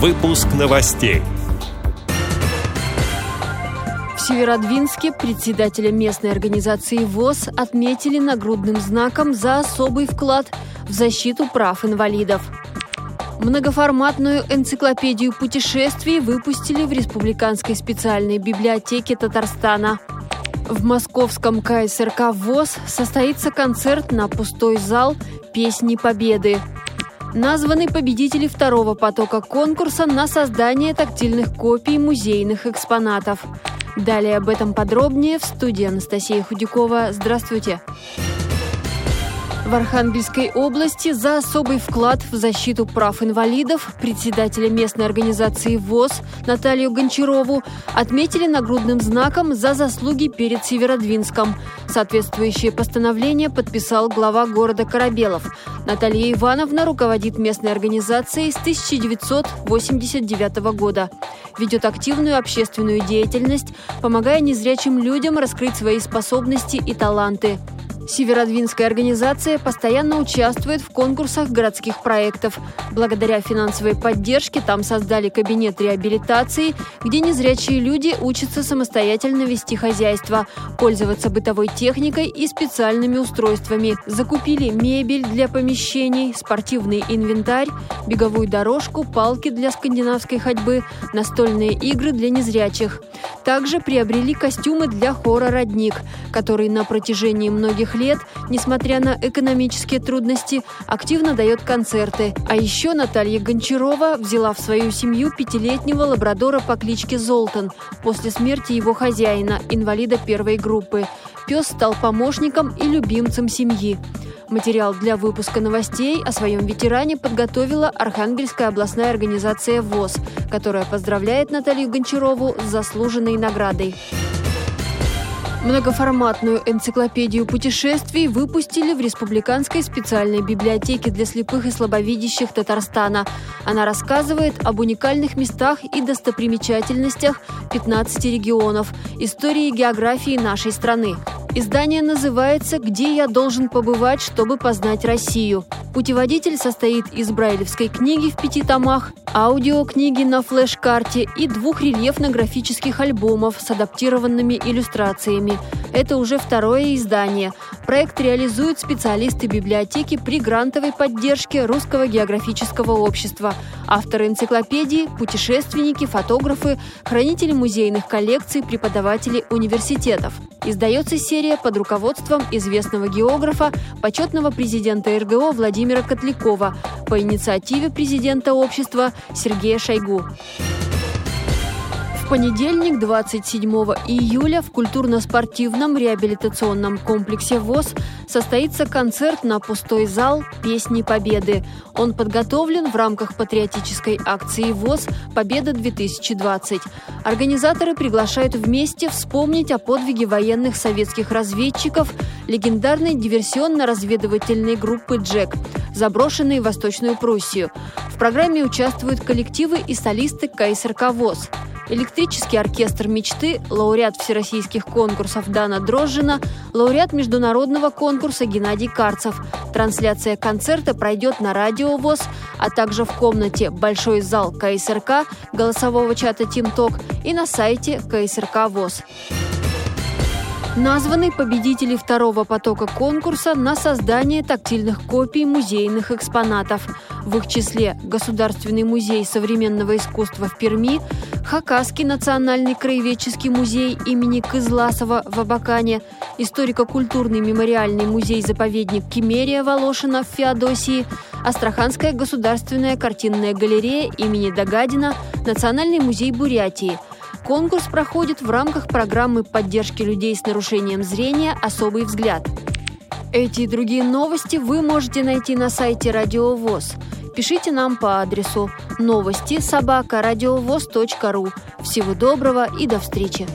Выпуск новостей. В Северодвинске председателя местной организации ВОЗ отметили нагрудным знаком за особый вклад в защиту прав инвалидов. Многоформатную энциклопедию путешествий выпустили в Республиканской специальной библиотеке Татарстана. В московском КСРК ВОЗ состоится концерт на пустой зал «Песни Победы». Названы победители второго потока конкурса на создание тактильных копий музейных экспонатов. Далее об этом подробнее в студии Анастасия Худякова. Здравствуйте! В Архангельской области за особый вклад в защиту прав инвалидов председателя местной организации ВОЗ Наталью Гончарову отметили нагрудным знаком за заслуги перед Северодвинском. Соответствующее постановление подписал глава города Корабелов. Наталья Ивановна руководит местной организацией с 1989 года. Ведет активную общественную деятельность, помогая незрячим людям раскрыть свои способности и таланты. Северодвинская организация постоянно участвует в конкурсах городских проектов. Благодаря финансовой поддержке там создали кабинет реабилитации, где незрячие люди учатся самостоятельно вести хозяйство, пользоваться бытовой техникой и специальными устройствами. Закупили мебель для помещений, спортивный инвентарь, беговую дорожку, палки для скандинавской ходьбы, настольные игры для незрячих. Также приобрели костюмы для хора «Родник», который на протяжении многих лет, несмотря на экономические трудности, активно дает концерты. А еще Наталья Гончарова взяла в свою семью пятилетнего лабрадора по кличке Золтан после смерти его хозяина, инвалида первой группы. Пес стал помощником и любимцем семьи. Материал для выпуска новостей о своем ветеране подготовила Архангельская областная организация ВОЗ, которая поздравляет Наталью Гончарову с заслуженной наградой. Многоформатную энциклопедию путешествий выпустили в Республиканской специальной библиотеке для слепых и слабовидящих Татарстана. Она рассказывает об уникальных местах и достопримечательностях 15 регионов, истории и географии нашей страны. Издание называется «Где я должен побывать, чтобы познать Россию». Путеводитель состоит из брайлевской книги в пяти томах, аудиокниги на флеш-карте и двух рельефно-графических альбомов с адаптированными иллюстрациями. Это уже второе издание. Проект реализуют специалисты библиотеки при грантовой поддержке Русского географического общества. Авторы энциклопедии – путешественники, фотографы, хранители музейных коллекций, преподаватели университетов. Издается серия под руководством известного географа, почетного президента РГО Владимира Котлякова по инициативе президента общества Сергея Шойгу. Понедельник, 27 июля, в культурно-спортивном реабилитационном комплексе ВОЗ состоится концерт на пустой зал «Песни Победы». Он подготовлен в рамках патриотической акции ВОЗ «Победа-2020». Организаторы приглашают вместе вспомнить о подвиге военных советских разведчиков легендарной диверсионно-разведывательной группы «Джек», заброшенной в Восточную Пруссию. В программе участвуют коллективы и солисты КСРК ВОЗ – Электрический оркестр мечты, лауреат всероссийских конкурсов Дана Дрожжина, лауреат международного конкурса Геннадий Карцев. Трансляция концерта пройдет на радио ВОЗ, а также в комнате «Большой зал КСРК» голосового чата «Тимток» и на сайте КСРК ВОЗ. Названы победители второго потока конкурса на создание тактильных копий музейных экспонатов. В их числе Государственный музей современного искусства в Перми, Хакасский национальный краеведческий музей имени Кызласова в Абакане, историко-культурный мемориальный музей-заповедник Кемерия Волошина в Феодосии, Астраханская государственная картинная галерея имени Дагадина, Национальный музей Бурятии – Конкурс проходит в рамках программы поддержки людей с нарушением зрения «Особый взгляд». Эти и другие новости вы можете найти на сайте Радио ВОЗ. Пишите нам по адресу новости собака ру. Всего доброго и до встречи!